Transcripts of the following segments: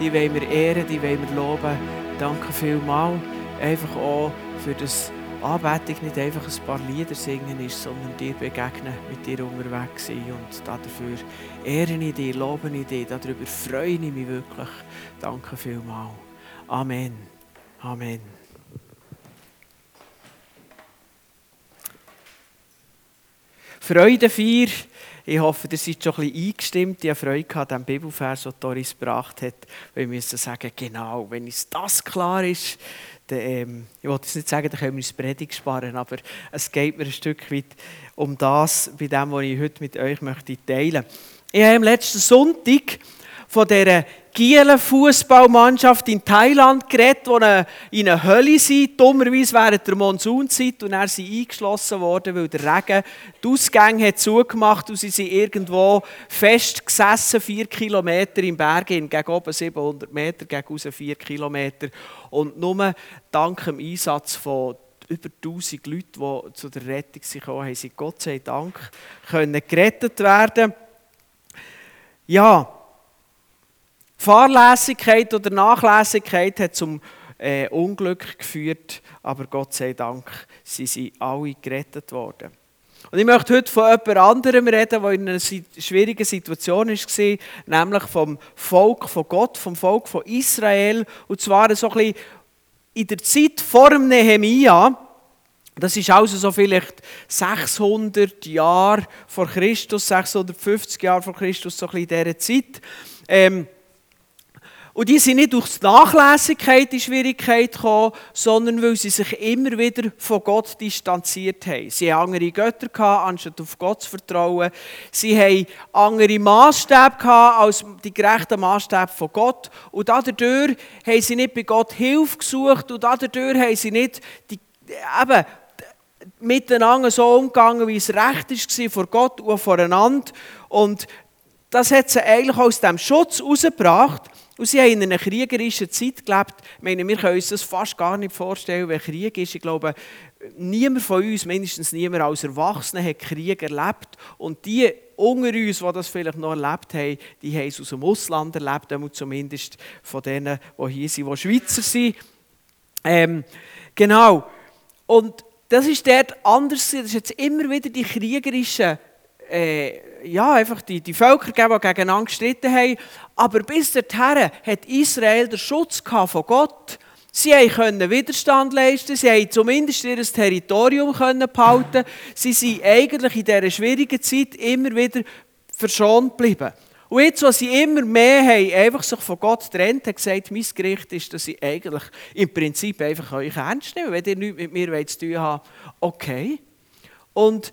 Die wollen wir ehren, die wollen wir loben. Danke vielmals. Einfach auch für das Anbetung nicht einfach ein paar Lieder singen ist, sondern dir begegnen, mit dir unterwegs sein. Und dafür ehre ich dich, lobe ich dich, darüber freue ich mich wirklich. Danke vielmals. Amen. Amen. Freudefeier. Ich hoffe, ihr seid schon ein bisschen eingestimmt. Ich habe Freude an dem Bibelvers, den Doris gebracht hat. Wir müssen sagen, genau, wenn uns das klar ist, dann, ähm, ich wollte jetzt nicht sagen, dann können wir uns Predigt sparen, aber es geht mir ein Stück weit um das, bei dem, was ich heute mit euch möchte teilen möchte. Ich habe am letzten Sonntag von dieser Gielen Fußballmannschaft in Thailand geredet, die in einer Hölle sind, dummerweise während der Monsunzeit. Und er sind eingeschlossen worden, weil der Regen die Ausgänge hat zugemacht und sie sind irgendwo festgesessen, vier Kilometer im Berg, gegen oben 700 Meter, gegen raus vier Kilometer. Und nur dank dem Einsatz von über 1000 Leuten, die zu der Rettung gekommen haben, sie Gott sei Dank können gerettet werden. Ja, Fahrlässigkeit oder Nachlässigkeit hat zum äh, Unglück geführt, aber Gott sei Dank sind sie alle gerettet worden. Und ich möchte heute von jemand anderem reden, der in einer schwierigen Situation war, nämlich vom Volk von Gott, vom Volk von Israel. Und zwar so ein bisschen in der Zeit vor dem Nehemia. Das ist also so vielleicht 600 Jahre vor Christus, 650 Jahre vor Christus, so ein bisschen in dieser Zeit. Ähm, und die sind nicht durch die Nachlässigkeit in Schwierigkeit gekommen, sondern weil sie sich immer wieder von Gott distanziert haben. Sie hatten andere Götter, gehabt, anstatt auf Gott zu vertrauen. Sie hatten andere Maßstäbe als die gerechten Maßstäbe von Gott. Und dadurch haben sie nicht bei Gott Hilfe gesucht und dadurch haben sie nicht die, eben, miteinander so umgegangen, wie es recht war vor Gott und voreinander. Und das hat sie eigentlich aus dem Schutz herausgebracht. Und sie haben in einer kriegerischen Zeit gelebt. Ich meine, wir können uns das fast gar nicht vorstellen, wie Krieg ist. Ich glaube, niemand von uns, mindestens niemand als Erwachsener, hat Krieg erlebt. Und die unter uns, die das vielleicht noch erlebt haben, die haben es aus dem Ausland erlebt, zumindest von denen, die hier sind, die Schweizer sind. Ähm, genau. Und das ist dort anders. Das ist jetzt immer wieder die kriegerischen äh, ja, einfach die, die Völker gegeben, die gegeneinander gestritten haben. Aber bis dahin hat Israel den Schutz von Gott. Sie können Widerstand leisten, sie haben zumindest ihr Territorium behalten. Sie sind eigentlich in dieser schwierigen Zeit immer wieder verschont geblieben. Und jetzt, was sie immer mehr haben, einfach sich von Gott trennt, hat gesagt, mein Gericht ist, dass ich eigentlich im Prinzip einfach euch ernst nehme. Wenn ihr nichts mit mir zu tun habt, okay. Und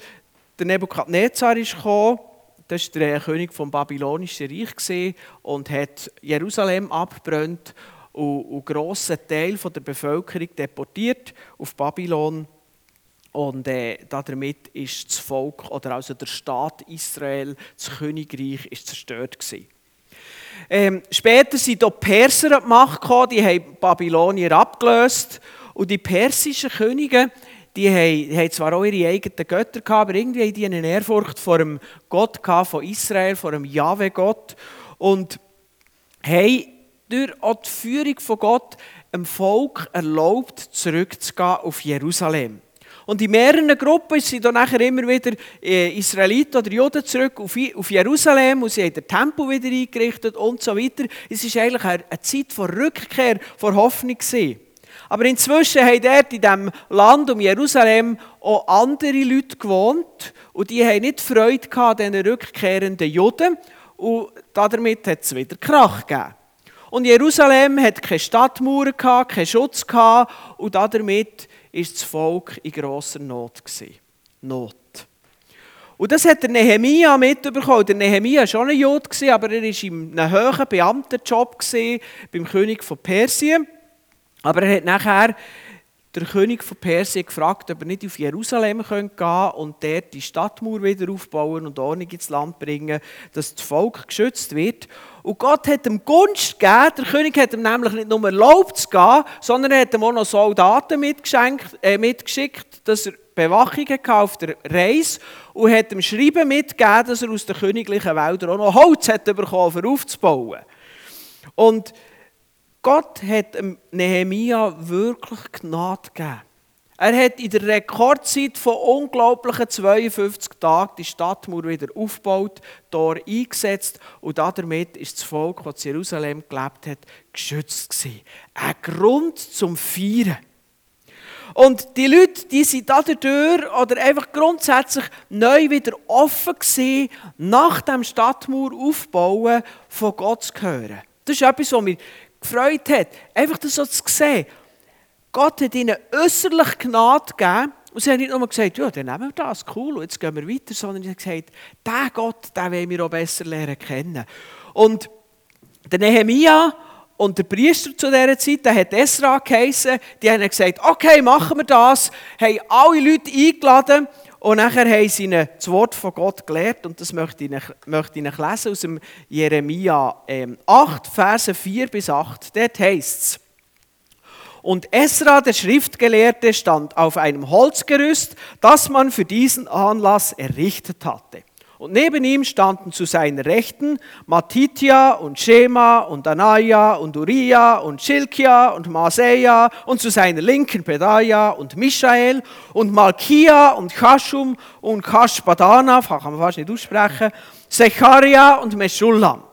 der Nebukadnezar ist gekommen, das war der König vom babylonischen Reich und hat Jerusalem abgebrannt und einen grossen Teil der Bevölkerung deportiert auf Babylon. Und äh, damit ist das Volk, oder also der Staat Israel, das Königreich, ist zerstört gewesen. Ähm, später sind die Perser an die Macht gekommen, die haben Babylonier abgelöst. Und die persischen Könige die haben, zwar auch ihre eigenen Götter gehabt, aber irgendwie haben die eine Ehrfurcht vor dem Gott von Israel, vor dem Jahwe-Gott. Und haben durch die Führung von Gott dem Volk erlaubt, zurückzugehen auf Jerusalem. Und in mehreren Gruppen sind dann nachher immer wieder äh, Israeliten oder Juden zurück auf Jerusalem und sie haben den Tempel wieder eingerichtet und so weiter. Es ist eigentlich eine Zeit von Rückkehr, von Hoffnung gewesen. Aber inzwischen haben dort in diesem Land um Jerusalem auch andere Leute gewohnt und die haben nicht Freude an diesen rückkehrenden Juden und damit hat es wieder Krach gegeben. Und Jerusalem hat keine Stadtmauern, keinen Schutz und damit war das Volk in grosser Not. Not. Und das hat der Nehemia mitbekommen. Der Nehemia war schon ein Jude, aber er war in einem hohen Beamtenjob beim König von Persien. Aber er hat nachher der König von Persien gefragt, ob er nicht auf Jerusalem gehen könnte und dort die Stadtmauer wieder aufbauen und Ordnung ins Land bringen, dass das Volk geschützt wird. Und Gott hat ihm Gunst gegeben. Der König hat ihm nämlich nicht nur erlaubt zu gehen, sondern er hat ihm auch noch Soldaten äh, mitgeschickt, dass er Bewachung auf der Reise und hat ihm Schreiben mitgegeben, dass er aus den königlichen Wäldern auch noch Holz hat bekommen, um aufzubauen. Und Gott hat Nehemia wirklich Gnade gegeben. Er hat in der Rekordzeit von unglaublichen 52 Tagen die Stadtmauer wieder aufgebaut, Tor eingesetzt und damit ist das Volk, das in Jerusalem gelebt hat, geschützt gewesen. Ein Grund zum Feiern. Und die Leute, die sind da dadurch oder einfach grundsätzlich neu wieder offen gewesen, nach dem Stadtmauer aufbauen, von Gott zu hören. Das ist etwas, was mich gefreut hat, einfach das so zu sehen. Gott hat ihnen äußerlich Gnade gegeben. Und sie haben nicht nur gesagt, ja, dann nehmen wir das, cool, jetzt gehen wir weiter, sondern sie haben gesagt, der Gott, den wollen wir auch besser lernen kennen. Und der Nehemia und der Priester zu dieser Zeit, der hat Esra geheissen, die haben gesagt, okay, machen wir das, haben alle Leute eingeladen und nachher haben sie ihnen das Wort von Gott gelehrt und das möchte ich möchte ich lesen aus dem Jeremia 8, ähm, Verse 4 bis 8. Dort heißt es, und Esra, der Schriftgelehrte, stand auf einem Holzgerüst, das man für diesen Anlass errichtet hatte. Und neben ihm standen zu seiner Rechten Matitya und Shema und Anaya und Uriah und Schilkia und Maseja und zu seiner Linken Pedaya und Michael und Malkia und Chashum und Kashbadana, kann man fast nicht aussprechen, Secharia und Meschullam.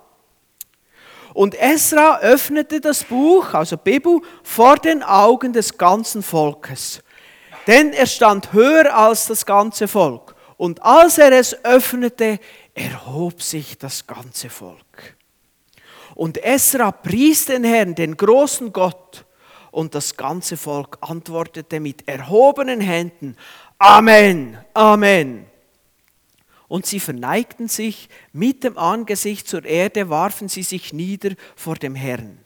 Und Esra öffnete das Buch, also Bibel, vor den Augen des ganzen Volkes. Denn er stand höher als das ganze Volk. Und als er es öffnete, erhob sich das ganze Volk. Und Esra pries den Herrn, den großen Gott. Und das ganze Volk antwortete mit erhobenen Händen, Amen, Amen. Und sie verneigten sich mit dem Angesicht zur Erde, warfen sie sich nieder vor dem Herrn.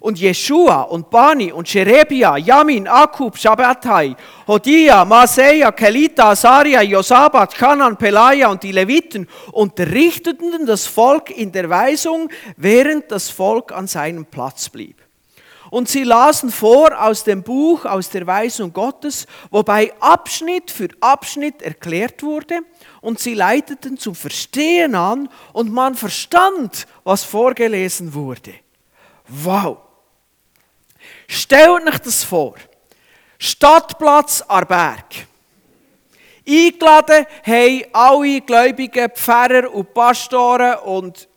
Und Jeshua und Bani und Sherebia, Yamin, Akub, Shabbatai, Hodia, Maseia, Kelita, Asaria, Josabat, Kanan, Pelaja und die Leviten unterrichteten das Volk in der Weisung, während das Volk an seinem Platz blieb. Und sie lasen vor aus dem Buch, aus der Weisung Gottes, wobei Abschnitt für Abschnitt erklärt wurde und sie leiteten zum Verstehen an und man verstand, was vorgelesen wurde. Wow! Stellt euch das vor. Stadtplatz Arberg. Eingeladen haben alle gläubigen Pfarrer und Pastoren und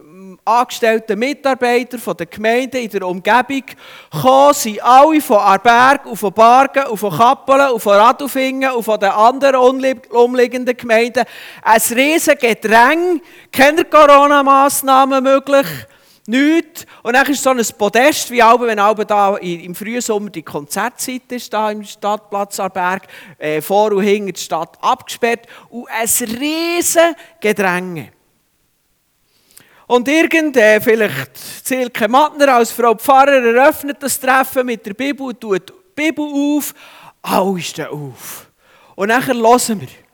angestellten Mitarbeiter der Gemeinde in der Umgebung gekommen, sind alle von Arberg und von Bargen und von Kappelen und von Radufingen und von den anderen umliegenden Gemeinden. Ein riesen Gedräng, keine Corona-Massnahmen möglich, nichts. Und dann ist so ein Podest, wie auch, wenn auch da im Frühsommer die Konzertzeit ist, da im Stadtplatz Arberg, äh, vor und hinter die Stadt abgesperrt und ein riesen Gedränge. Und irgend, äh, vielleicht Silke Mattner als Frau Pfarrer eröffnet das Treffen mit der Bibel tut die Bibel auf. Alle stehen auf. Und nachher hören wir.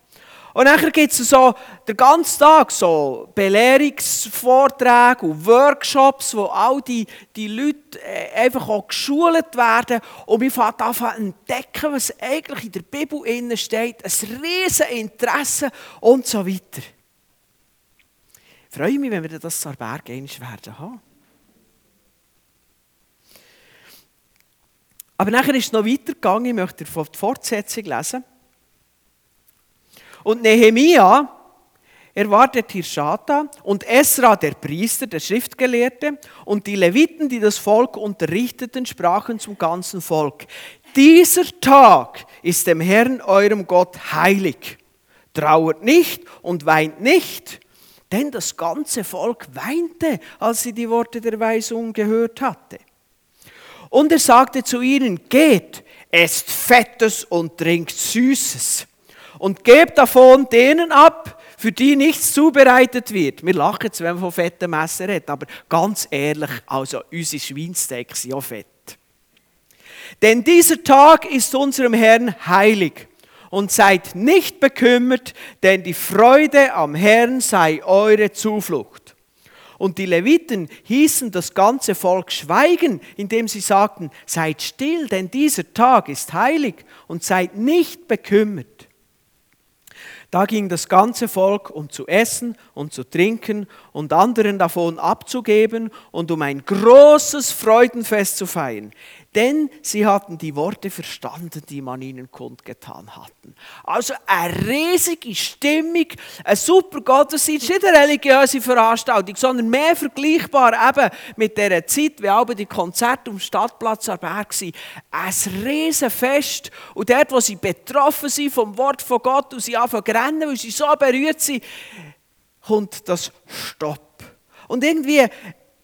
Und nachher gibt es so den ganzen Tag so Belehrungsvorträge und Workshops, wo all die, die Leute äh, einfach auch geschult werden. Und wir fangen an zu entdecken, was eigentlich in der Bibel innen steht. Ein riesen Interesse und so weiter. Ich freue mich, wenn wir das zur Berg werden haben. Aber nachher ist es noch weitergegangen. Ich möchte die Fortsetzung lesen. Und Nehemia, er war der Tirschata und Esra, der Priester, der Schriftgelehrte und die Leviten, die das Volk unterrichteten, sprachen zum ganzen Volk. Dieser Tag ist dem Herrn, eurem Gott, heilig. Trauert nicht und weint nicht. Denn das ganze Volk weinte, als sie die Worte der Weisung gehört hatte. Und er sagte zu ihnen, geht, esst Fettes und trinkt Süßes und gebt davon denen ab, für die nichts zubereitet wird. Wir lachen jetzt, wenn man von fetten Messer hat, aber ganz ehrlich, also unsere Schweinsteaks sind ja fett. Denn dieser Tag ist unserem Herrn heilig und seid nicht bekümmert, denn die Freude am Herrn sei eure Zuflucht. Und die Leviten hießen das ganze Volk schweigen, indem sie sagten, seid still, denn dieser Tag ist heilig und seid nicht bekümmert. Da ging das ganze Volk, um zu essen und zu trinken und anderen davon abzugeben und um ein großes Freudenfest zu feiern denn sie hatten die Worte verstanden, die man ihnen kundgetan hatten. Also eine riesige Stimmung, ein super Gottesdienst, nicht eine religiöse Veranstaltung, sondern mehr vergleichbar eben mit der Zeit, wie auch die Konzerte am Stadtplatz am Berg waren. Ein riesen Fest. Und dort, wo sie betroffen sind vom Wort von Gott und sie anfangen zu rennen, weil sie so berührt sind, kommt das Stopp. Und irgendwie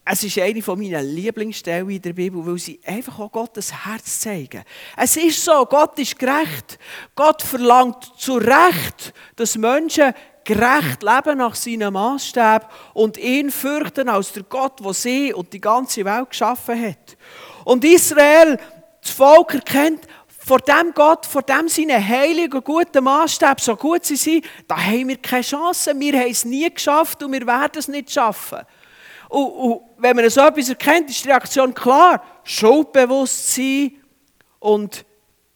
es ist eine meiner Lieblingsstellen in der Bibel, weil sie einfach auch Gottes Herz zeigen. Es ist so, Gott ist gerecht. Gott verlangt zu Recht, dass Menschen gerecht leben nach seinem Maßstab und ihn fürchten als der Gott, der sie und die ganze Welt geschaffen hat. Und Israel, das Volk erkennt, vor dem Gott, vor dem seine heiligen, guten Maßstab, so gut sie sind, da haben wir keine Chance. Wir haben es nie geschafft und wir werden es nicht schaffen. Und, und wenn man so etwas erkennt, ist die Reaktion klar. Schuldbewusstsein und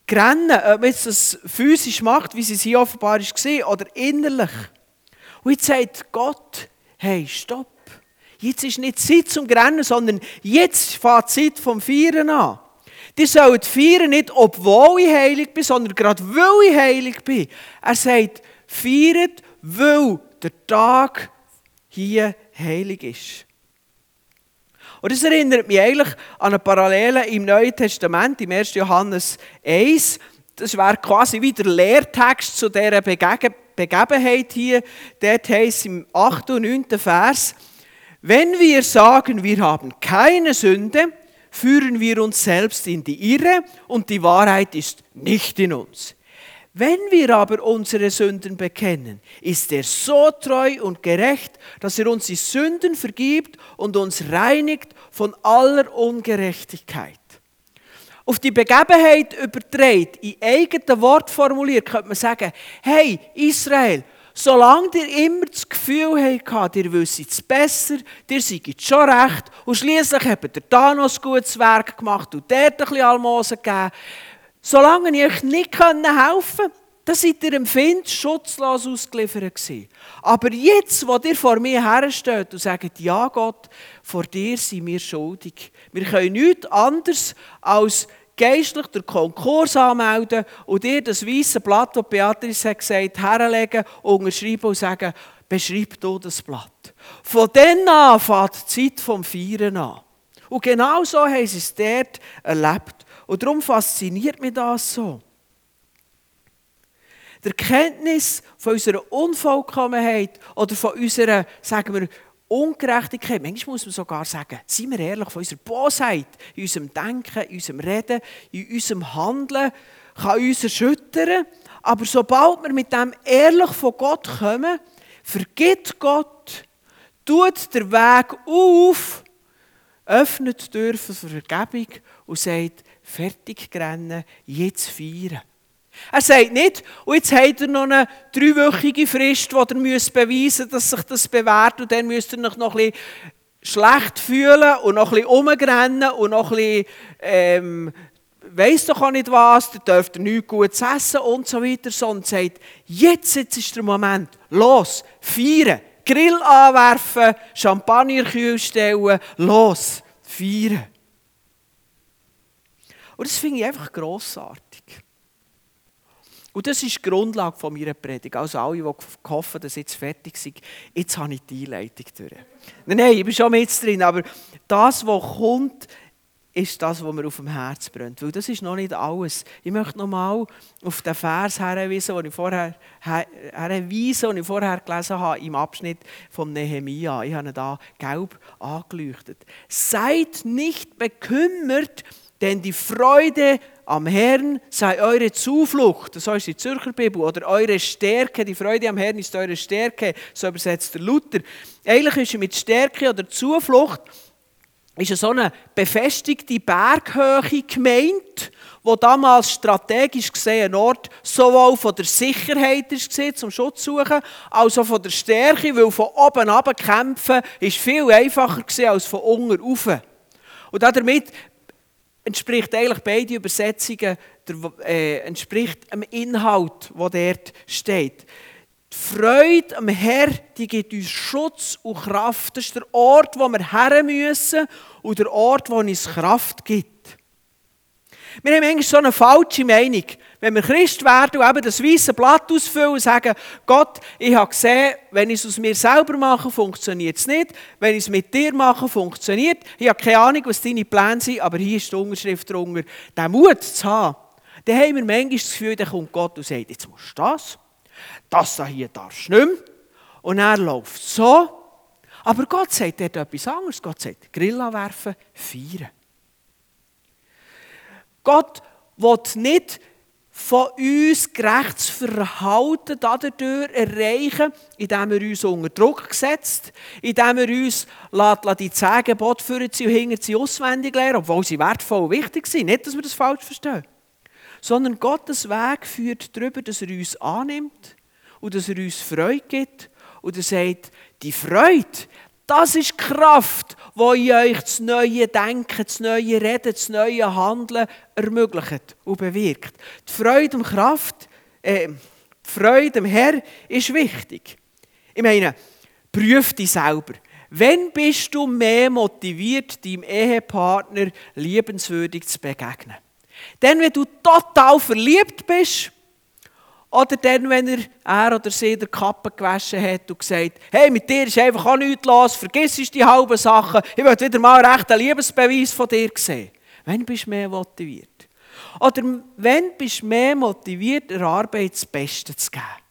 Grennen, ob man das physisch macht, wie es hier offenbar war, oder innerlich. Und jetzt sagt Gott, hey, stopp. Jetzt ist nicht Zeit zum Grennen, sondern jetzt fängt die Zeit vom Feiern an. Die sollen feiern nicht, obwohl ich heilig bin, sondern gerade weil ich heilig bin. Er sagt, feiert, weil der Tag hier heilig ist. Und das erinnert mich eigentlich an eine Parallele im Neuen Testament, im 1. Johannes 1. Das wäre quasi wie der Lehrtext zu dieser Begebenheit hier. Dort heißt im 8. und 9. Vers, wenn wir sagen, wir haben keine Sünde, führen wir uns selbst in die Irre und die Wahrheit ist nicht in uns. Wenn wir aber unsere Sünden bekennen, ist er so treu und gerecht, dass er uns die Sünden vergibt und uns reinigt von aller Ungerechtigkeit. Auf die Begebenheit überträgt, in eigenen Wort formuliert, könnte man sagen, hey Israel, solange ihr immer das Gefühl habt, ihr wisst es besser, ihr seid schon recht und schließlich habt ihr da noch ein gutes Werk gemacht und dort ein bisschen Almosen gegeben, Solange ich euch nicht helfen konnte, da seid ihr im Find schutzlos ausgeliefert. Aber jetzt, wo ihr vor mir hersteht und sagt, ja Gott, vor dir sind wir schuldig. Wir können nichts anderes als geistlich den Konkurs anmelden und dir das weiße Blatt, das Beatrice hat gesagt, herlegen, unterschreiben und sagen, beschreib du das Blatt. Von dann an fängt die Zeit vom Feiern an. Und genau so haben sie es dort erlebt. Und darum fasziniert mich das so. Die Erkenntnis von unserer Unvollkommenheit oder von unserer, sagen wir, Ungerechtigkeit, manchmal muss man sogar sagen, seien wir ehrlich, von unserer Bosheit, in unserem Denken, in unserem Reden, in unserem Handeln, kann uns erschüttern. Aber sobald wir mit dem ehrlich von Gott kommen, vergibt Gott, tut der Weg auf, öffnet die Tür für Vergebung und sagt, fertig rennen, jetzt feiern. Er sagt nicht, und jetzt habt ihr noch eine dreiwöchige Frist, wo ihr müsst beweisen dass sich das bewährt und dann müsst ihr euch noch ein bisschen schlecht fühlen und noch ein bisschen rumrennen und noch ein bisschen, ähm, weiss doch auch nicht was, dann dürft ihr nichts Gutes essen und so weiter, sondern sagt, jetzt, jetzt ist der Moment, los, feiern, Grill anwerfen, Champagner kühl stellen, los, feiern. Und das finde ich einfach grossartig. Und das ist die Grundlage von meiner Predigt. Also alle, die hoffen, dass jetzt fertig sind, jetzt habe ich die Einleitung durch. Nein, nein, ich bin schon mit drin, aber das, was kommt, ist das, was mir auf dem Herz brennt. Weil das ist noch nicht alles. Ich möchte noch mal auf den Vers hinweisen, den ich vorher, hinweisen, den ich vorher gelesen habe, im Abschnitt von Nehemia. Ich habe ihn da gelb angeleuchtet. Seid nicht bekümmert, denn die Freude am Herrn sei eure Zuflucht. Das heißt die Zürcher Bibel. Oder eure Stärke. Die Freude am Herrn ist eure Stärke. So übersetzt der Luther. Eigentlich ist mit Stärke oder Zuflucht ist so eine befestigte Berghöhe gemeint, wo damals strategisch gesehen ein Ort sowohl von der Sicherheit war, zum Schutz suchen, als auch von der Stärke, weil von oben ab kämpfen ist viel einfacher gewesen, als von unten rauf. Und damit entspricht eigentlich beide Übersetzungen der, äh, entspricht dem Inhalt, der dort steht. Die Freude am Herr, die gibt uns Schutz und Kraft. Das ist der Ort, wo wir her müssen und der Ort, wo uns Kraft gibt. Wir haben eigentlich so eine falsche Meinung. Wenn wir Christ werden und eben das weiße Blatt ausfüllen und sagen, Gott, ich habe gesehen, wenn ich es aus mir selber mache, funktioniert es nicht. Wenn ich es mit dir mache, funktioniert Ich habe keine Ahnung, was deine Pläne sind, aber hier ist die Unterschrift drunter. Den Mut zu haben, dann haben wir manchmal das Gefühl, dann kommt Gott und sagt, jetzt musst du das, das hier darfst du nicht mehr. Und er läuft so. Aber Gott sagt dort etwas anderes. Gott sagt, Grill werfen, feiern. Gott will nicht von uns gerechtes Verhalten dadurch erreichen, indem er uns unter Druck setzt, indem er uns die zehn Gebote führen und hinter sie auswendig lernen, obwohl sie wertvoll und wichtig sind. Nicht, dass wir das falsch verstehen. Sondern Gottes Weg führt darüber, dass er uns annimmt und dass er uns Freude gibt und er sagt, die Freude, das ist die Kraft, die euch das neue Denken, das neue Reden, das neue Handeln ermöglicht und bewirkt. Die Freude und Kraft, äh, die Freude am Herr ist wichtig. Ich meine, prüf dich selber. Wenn bist du mehr motiviert, deinem Ehepartner liebenswürdig zu begegnen? Denn wenn du total verliebt bist, oder dann, wenn er, er oder sie der Kappe gewaschen hat und gesagt hey, mit dir ist einfach auch nichts los, vergiss die halben Sachen, ich will wieder mal einen Liebesbeweis von dir sehen. Wenn bist du mehr motiviert? Oder wenn bist du mehr motiviert, der Arbeit das Beste zu geben?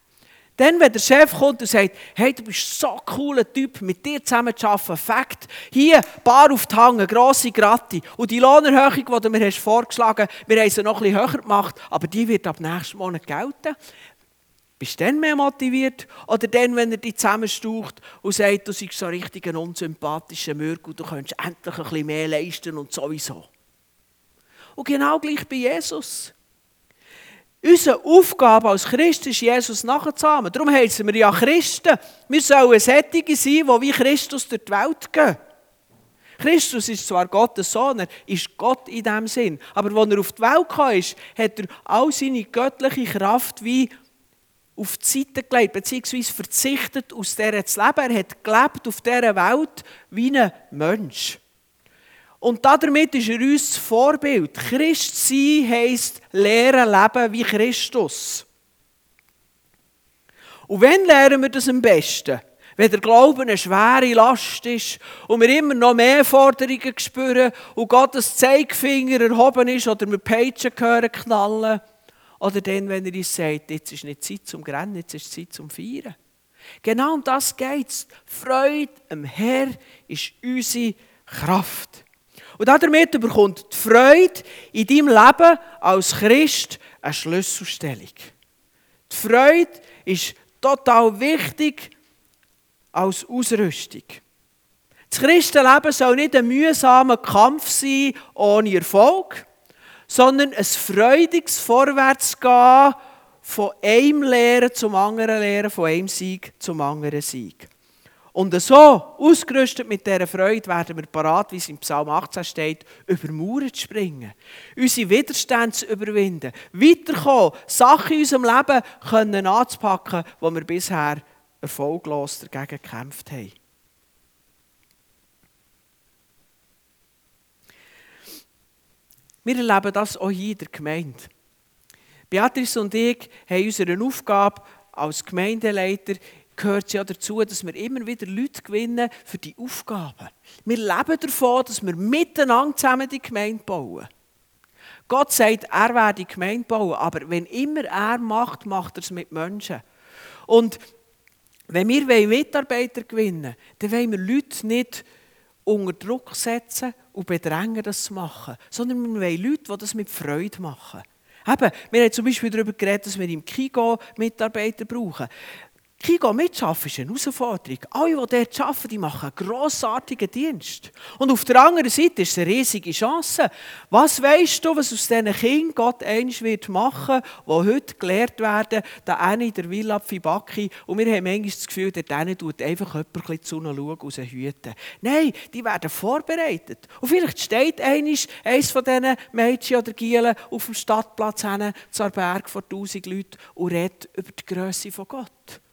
Dann, wenn der Chef kommt und sagt, hey, du bist so ein cooler Typ, mit dir zusammen zu arbeiten, Fakt, hier, Bar auf die Hange, grosse Gratti. Und die Lohnerhöhung, die du mir hast vorgeschlagen hast, wir haben sie noch bisschen höher gemacht, aber die wird ab nächsten Monat gelten. Bist du dann mehr motiviert? Oder dann, wenn er dich zusammenstaucht und sagt, du seist so richtig ein unsympathischer Mürk und du könntest endlich ein bisschen mehr leisten und sowieso. Und genau gleich bei Jesus. Unsere Aufgabe als Christen ist, Jesus nachzuahmen. Darum heißen wir ja Christen. Wir sollen Sättige sein, die wie Christus durch die Welt gehen. Christus ist zwar Gottes Sohn, er ist Gott in dem Sinn. Aber als er auf die Welt kam, hat er all seine göttliche Kraft wie auf die Seite gelegt, beziehungsweise verzichtet, aus dieser zu leben. Er hat gelebt auf dieser Welt wie ein Mensch. Und damit ist er uns Vorbild. Christ sein heisst lehren, leben wie Christus. Und wenn lernen wir das am besten? Wenn der Glauben eine schwere Last ist und wir immer noch mehr Forderungen spüren und Gottes Zeigefinger erhoben ist oder wir Peitschen hören knallen. Oder dann, wenn er uns sagt, jetzt ist nicht Zeit zum Grennen, jetzt ist Zeit zum Feiern. Genau um das geht es. Freude am Herr ist unsere Kraft. Und damit bekommt die Freude in deinem Leben als Christ eine Schlüsselstellung. Die Freude ist total wichtig als Ausrüstung. Das Christenleben soll nicht ein mühsamer Kampf sein ohne Erfolg, sondern ein freudiges Vorwärtsgehen von einem Lehren zum anderen Lehren, von einem Sieg zum anderen Sieg. Und so, ausgerüstet mit dieser Freude, werden wir parat, wie es im Psalm 18 steht, über Mauern zu springen, unsere Widerstände zu überwinden, weiterkommen, Sachen in unserem Leben können anzupacken, wo wir bisher erfolglos dagegen gekämpft haben. Wir erleben das auch hier in der Gemeinde. Beatrice und ich haben unsere Aufgabe als Gemeindeleiter gehört ja dazu, dass wir immer wieder Leute gewinnen für die Aufgaben. Wir leben davon, dass wir miteinander zusammen die Gemeinde bauen. Gott sagt, er werde die Gemeinde bauen, aber wenn immer er macht, macht er es mit Menschen. Und wenn wir Mitarbeiter gewinnen wollen, dann wollen wir Leute nicht unter Druck setzen und bedrängen, das zu machen, sondern wir wollen Leute, die das mit Freude machen. Eben, wir haben zum Beispiel darüber geredet, dass wir im Kigo Mitarbeiter brauchen. Kigo mitschaffen ist eine Herausforderung. Alle, die dort arbeiten, die machen einen grossartigen Dienst. Und auf der anderen Seite ist es eine riesige Chance. Was weißt du, was aus diesen Kindern Gott eins wird machen, die heute gelehrt werden, der eine der Villa Fibaki. Und wir haben manchmal das Gefühl, der eine tut einfach jemand zu ihnen schauen und sie hüten. Nein, die werden vorbereitet. Und vielleicht steht eines, eines von diesen Mädchen oder Gielen auf dem Stadtplatz hin, zu Berg vor tausend Leuten und redet über die Größe von Gott.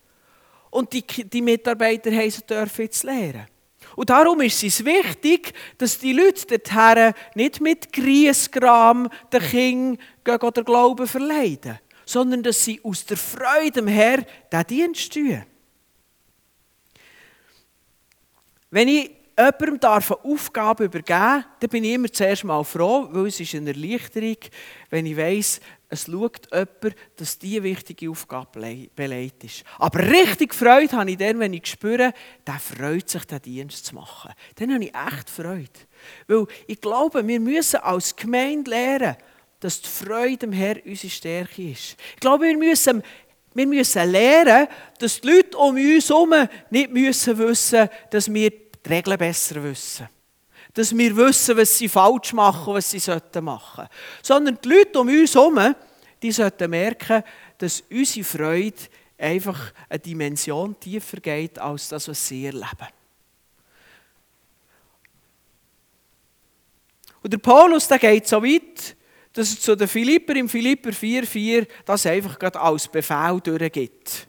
Und die, die Mitarbeiter haben sie dürfen jetzt lernen. Und darum ist es wichtig, dass die Leute dorthin nicht mit Griesgram den Kindern oder Glauben verleiden, sondern dass sie aus der Freude Herrn diesen Dienst tun. Wenn ich jemandem darf eine Aufgabe übergeben dann bin ich immer zuerst mal froh, weil es ist eine Erleichterung, wenn ich weiss, es schaut jemand, dass diese wichtige Aufgabe beleidigt ist. Aber richtig Freude habe ich dann, wenn ich spüre, der freut sich, den Dienst zu machen. Dann habe ich echt Freude. Weil ich glaube, wir müssen als Gemeinde lernen, dass die Freude am Herrn unsere Stärke ist. Ich glaube, wir müssen, wir müssen lernen, dass die Leute um uns herum nicht müssen wissen dass wir die Regeln besser wissen. Dass wir wissen, was sie falsch machen, was sie machen sollten. Sondern die Leute um uns herum, die sollten merken, dass unsere Freude einfach eine Dimension tiefer geht, als das, was sie erleben. Und der Paulus der geht so weit, dass er zu den Philipper im Philipper 4,4 das einfach gerade als Befehl durchgibt.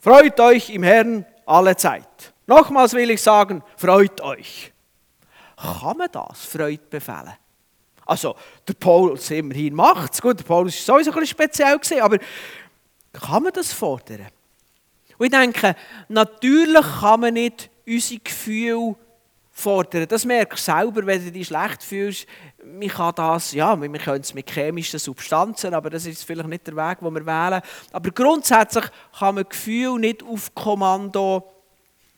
Freut euch im Herrn alle Zeit. Nochmals will ich sagen, freut euch. Kann man das, Freude befehlen? Also, der Paulus immerhin macht es. Gut, der Paulus war sowieso ein bisschen speziell, aber kann man das fordern? Und ich denke, natürlich kann man nicht unsere Gefühle fordern. Das merkst du selber, wenn du dich schlecht fühlst. Man kann das, ja, wir können es mit chemischen Substanzen, aber das ist vielleicht nicht der Weg, den wir wählen. Aber grundsätzlich kann man Gefühle nicht auf Kommando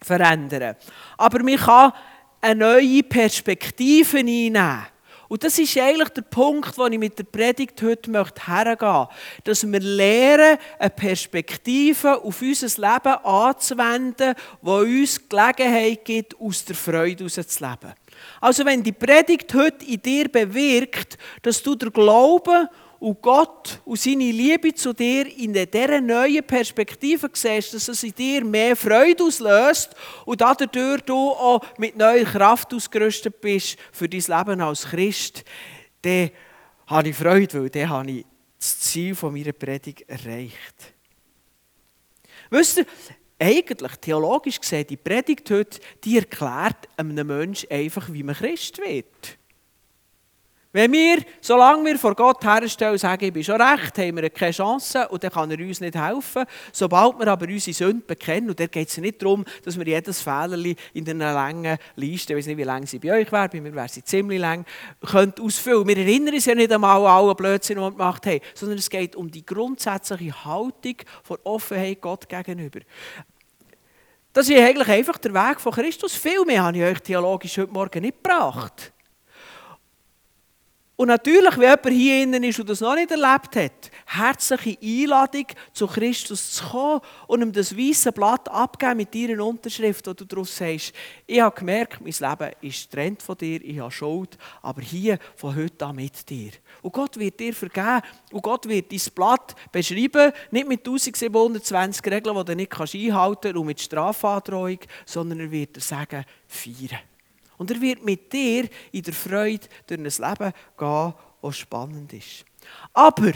verändern. Aber man kann eine neue Perspektive einnehmen. Und das ist eigentlich der Punkt, wo ich mit der Predigt heute möchte hergehen. Dass wir lernen, eine Perspektive auf unser Leben anzuwenden, die uns Gelegenheit gibt, aus der Freude herauszuleben. Also wenn die Predigt heute in dir bewirkt, dass du der Glauben und Gott und seine Liebe zu dir in dieser neuen Perspektive siehst, dass es in dir mehr Freude auslöst und dadurch du auch mit neuer Kraft ausgerüstet bist für dein Leben als Christ, dann habe ich Freude, weil dann habe ich das Ziel meiner Predigt erreicht. Wisst ihr, eigentlich, theologisch gesehen, die Predigt heute, die erklärt einem Menschen einfach, wie man Christ wird. Wenn wir, solange wir vor Gott herstellen, sagen, ich bin schon recht, haben wir keine Chance und dann kann er uns nicht helfen. Sobald wir aber unsere Sünden bekennen, und da geht es nicht darum, dass wir jedes Fehler in einer langen Liste, ich weiß nicht, wie lang sie bei euch wäre, bei mir wäre sie ziemlich lang, könnt ausfüllen. Wir erinnern uns ja nicht einmal an alle Blödsinn, die wir gemacht haben, sondern es geht um die grundsätzliche Haltung von Offenheit Gott gegenüber. Das ist eigentlich einfach der Weg von Christus. Viel mehr habe ich euch theologisch heute Morgen nicht gebracht. Und natürlich, wenn jemand hier innen ist und das noch nicht erlebt hat, herzliche Einladung, zu Christus zu kommen und ihm das weiße Blatt abgeben mit deiner Unterschrift, wo du daraus sagst, ich habe gemerkt, mein Leben ist getrennt von dir, ich habe Schuld, aber hier von heute an mit dir. Und Gott wird dir vergeben und Gott wird dein Blatt beschreiben, nicht mit 1720 Regeln, die du nicht einhalten kannst und mit Strafandrohung, sondern er wird dir sagen, feiern. Und er wird mit dir in der Freude durch ein Leben gehen, das spannend ist. Aber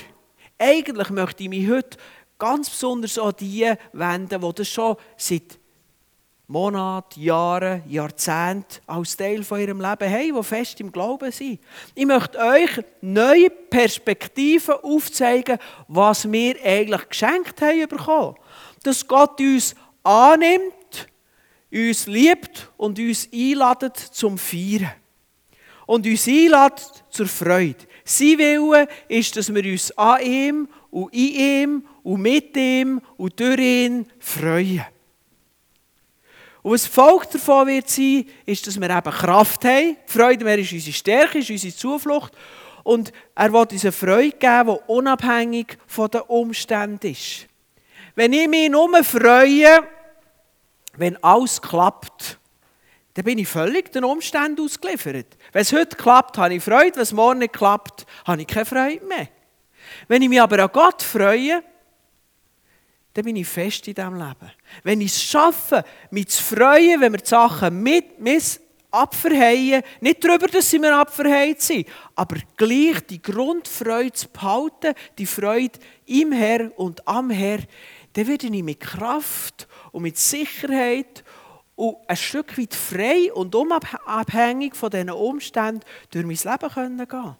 eigentlich möchte ich mich heute ganz besonders an die wenden, die das schon seit Monaten, Jahren, Jahrzehnten als Teil von ihrem Leben haben, die fest im Glauben sind. Ich möchte euch neue Perspektiven aufzeigen, was wir eigentlich geschenkt haben bekommen. Dass Gott uns annimmt uns liebt und uns einladet zum Feiern. Und uns einladet zur Freude. Sein Wille ist, dass wir uns an ihm und in ihm und mit ihm und durch ihn freuen. Und was Folge davon wird sein, ist, dass wir eben Kraft haben. Freude mehr ist unsere Stärke, ist unsere Zuflucht. Und er will uns eine Freude geben, die unabhängig von den Umständen ist. Wenn ich mich nur freue, wenn alles klappt, dann bin ich völlig den Umständen ausgeliefert. Wenn es heute klappt, habe ich Freude. Wenn es morgen nicht klappt, habe ich keine Freude mehr. Wenn ich mich aber an Gott freue, dann bin ich fest in diesem Leben. Wenn ich es schaffe, mich zu freuen, wenn wir die Sachen mit, mit abverheyen, nicht darüber, dass sie mir abverheilt sind, aber gleich die Grundfreude zu behalten, die Freude im Herr und am Herr, dann werde ich mit Kraft und mit Sicherheit und ein Stück weit frei und unabhängig von diesen Umständen durch mein Leben gehen können.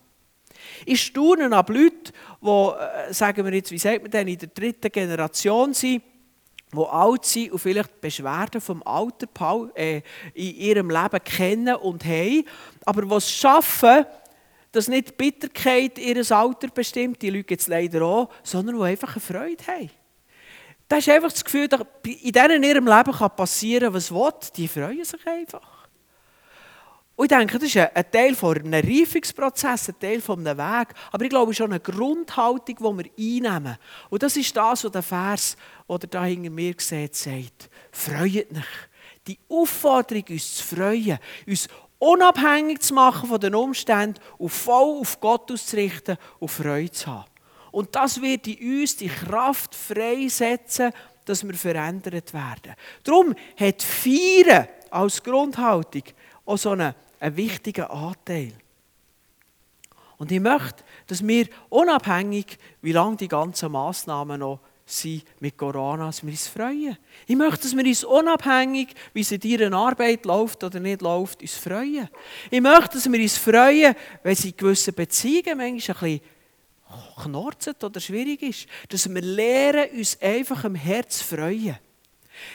Ich staune ab Leuten, die, äh, sagen wir jetzt, wie sagt man denn, in der dritten Generation sind, die alt sind und vielleicht Beschwerden vom Alter äh, in ihrem Leben kennen und haben, aber es schaffen, dass nicht die Bitterkeit ihr Alter bestimmt, die Leute jetzt leider auch, sondern die einfach eine Freude haben. Da ist einfach das Gefühl, dass in denen in ihrem Leben kann passieren was will, die freuen sich einfach. Und ich denke, das ist ein Teil eines Reifungsprozess, ein Teil eines Weg. Aber ich glaube, schon eine Grundhaltung, die wir einnehmen. Und das ist das, was der Vers, oder da hinter mir sieht, sagt. Freut euch. Die Aufforderung, uns zu freuen, uns unabhängig zu machen von den Umständen und voll auf Gott auszurichten und Freude zu haben. Und das wird in uns die Kraft freisetzen, dass wir verändert werden. Darum hat Feiern als Grundhaltung auch so einen, einen wichtigen Anteil. Und ich möchte, dass wir unabhängig, wie lange die ganzen Massnahmen noch sind mit Corona, dass wir uns freuen. Ich möchte, dass wir uns unabhängig, wie es in ihrer Arbeit läuft oder nicht läuft, uns freuen. Ich möchte, dass wir uns freuen, wenn sie in gewissen Beziehungen manchmal ein bisschen knarzet oder schwierig ist. Dass wir lernen, uns einfach im Herz freuen.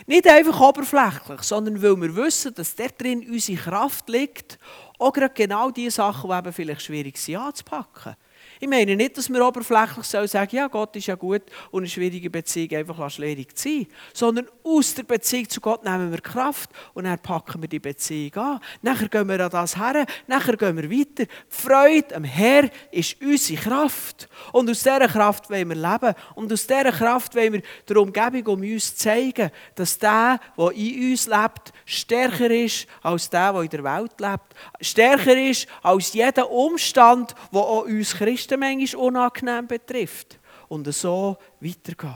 Nicht einfach oberflächlich, sondern weil wir wissen, dass dort drin unsere Kraft liegt, auch gerade genau die Sachen, die eben vielleicht schwierig sind anzupacken. Ich meine nicht, dass wir oberflächlich sagen sollen, ja, Gott ist ja gut und eine schwierige Beziehung einfach schwierig sein, sondern aus der Beziehung zu Gott nehmen wir Kraft und dann packen wir die Beziehung an. Nachher gehen wir an das her, nachher gehen wir weiter. Die Freude am Herr ist unsere Kraft. Und aus dieser Kraft wollen wir leben. Und aus dieser Kraft wollen wir der Umgebung um uns zeigen, dass der, der in uns lebt, stärker ist als der, der in der Welt lebt. Stärker ist als jeder Umstand, der auch uns Christen Christen manchmal unangenehm betrifft. Und so weitergehen.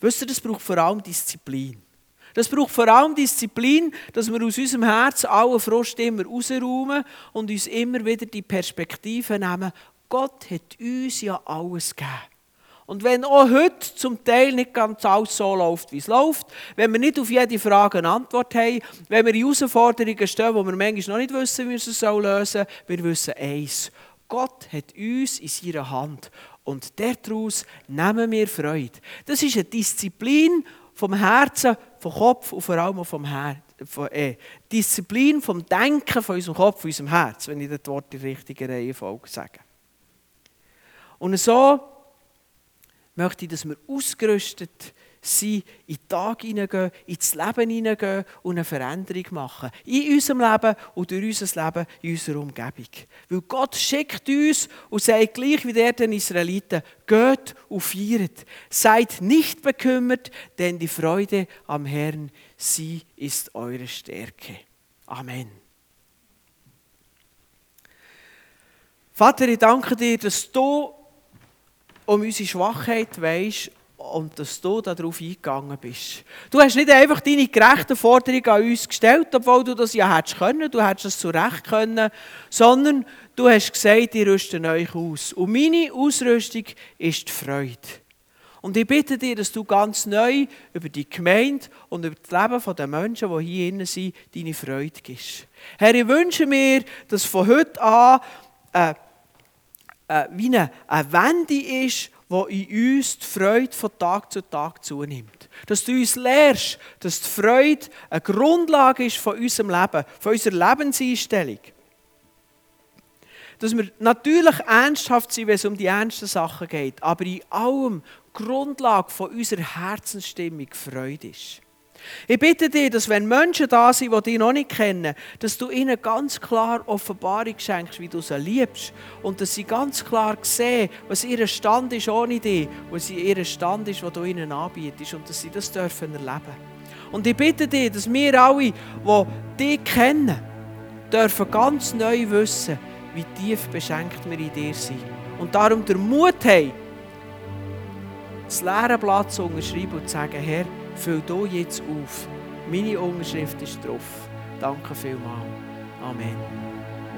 Wisst ihr, das braucht vor allem Disziplin. Das braucht vor allem Disziplin, dass wir aus unserem Herz alle Frust immer rausräumen und uns immer wieder die Perspektive nehmen, Gott hat uns ja alles gegeben. Und wenn auch heute zum Teil nicht ganz alles so läuft, wie es läuft, wenn wir nicht auf jede Frage eine Antwort haben, wenn wir in Herausforderungen stehen, wo wir manchmal noch nicht wissen, wie wir sie lösen sollen, wir wissen eins. Gott hat uns in seiner Hand und daraus nehmen wir Freude. Das ist eine Disziplin vom Herzen, vom Kopf und vor allem vom Herzen. Äh, Disziplin vom Denken von unserem Kopf, von unserem Herz, wenn ich das Wort in der richtigen Reihenfolge sage. Und so möchte ich, dass wir ausgerüstet sind, sein, in den Tag hineingehen, ins Leben hineingehen und eine Veränderung machen. In unserem Leben und durch unser Leben in unserer Umgebung. Weil Gott schickt uns und sagt gleich wie der den Israeliten, geht und feiert. Seid nicht bekümmert, denn die Freude am Herrn, sie ist eure Stärke. Amen. Vater, ich danke dir, dass du um unsere Schwachheit weißt und dass du darauf eingegangen bist. Du hast nicht einfach deine gerechten Forderungen an uns gestellt, obwohl du das ja hättest können, du hättest es zurecht können, sondern du hast gesagt, ich rüste euch aus. Und meine Ausrüstung ist die Freude. Und ich bitte dir, dass du ganz neu über die Gemeinde und über das Leben der Menschen, die hier innen sind, deine Freude gibst. Herr, ich wünsche mir, dass von heute an äh, äh, wie eine, eine Wende ist, wo in uns die Freude von Tag zu Tag zunimmt. Dass du uns lehrst, dass die Freude eine Grundlage ist von unserem Leben, von unserer Lebenseinstellung. Dass wir natürlich ernsthaft sind, wenn es um die ernsten Sachen geht, aber in allem Grundlage von unserer Herzensstimmung Freude ist. Ich bitte dich, dass wenn Menschen da sind, die dich noch nicht kennen, dass du ihnen ganz klar Offenbarung schenkst, wie du sie liebst. Und dass sie ganz klar sehen, was ihr Stand ist ohne dich, was ihr Stand ist, was du ihnen anbietest. Und dass sie das dürfen erleben. Und ich bitte dich, dass wir alle, die dich kennen, dürfen ganz neu wissen, wie tief beschenkt wir in dir sind. Und darum der Mut haben, das leere Blatt zu unterschreiben und zu sagen, Herr, Füll du jetzt auf. Meine Unterschrift ist drauf. Danke vielmals. Amen.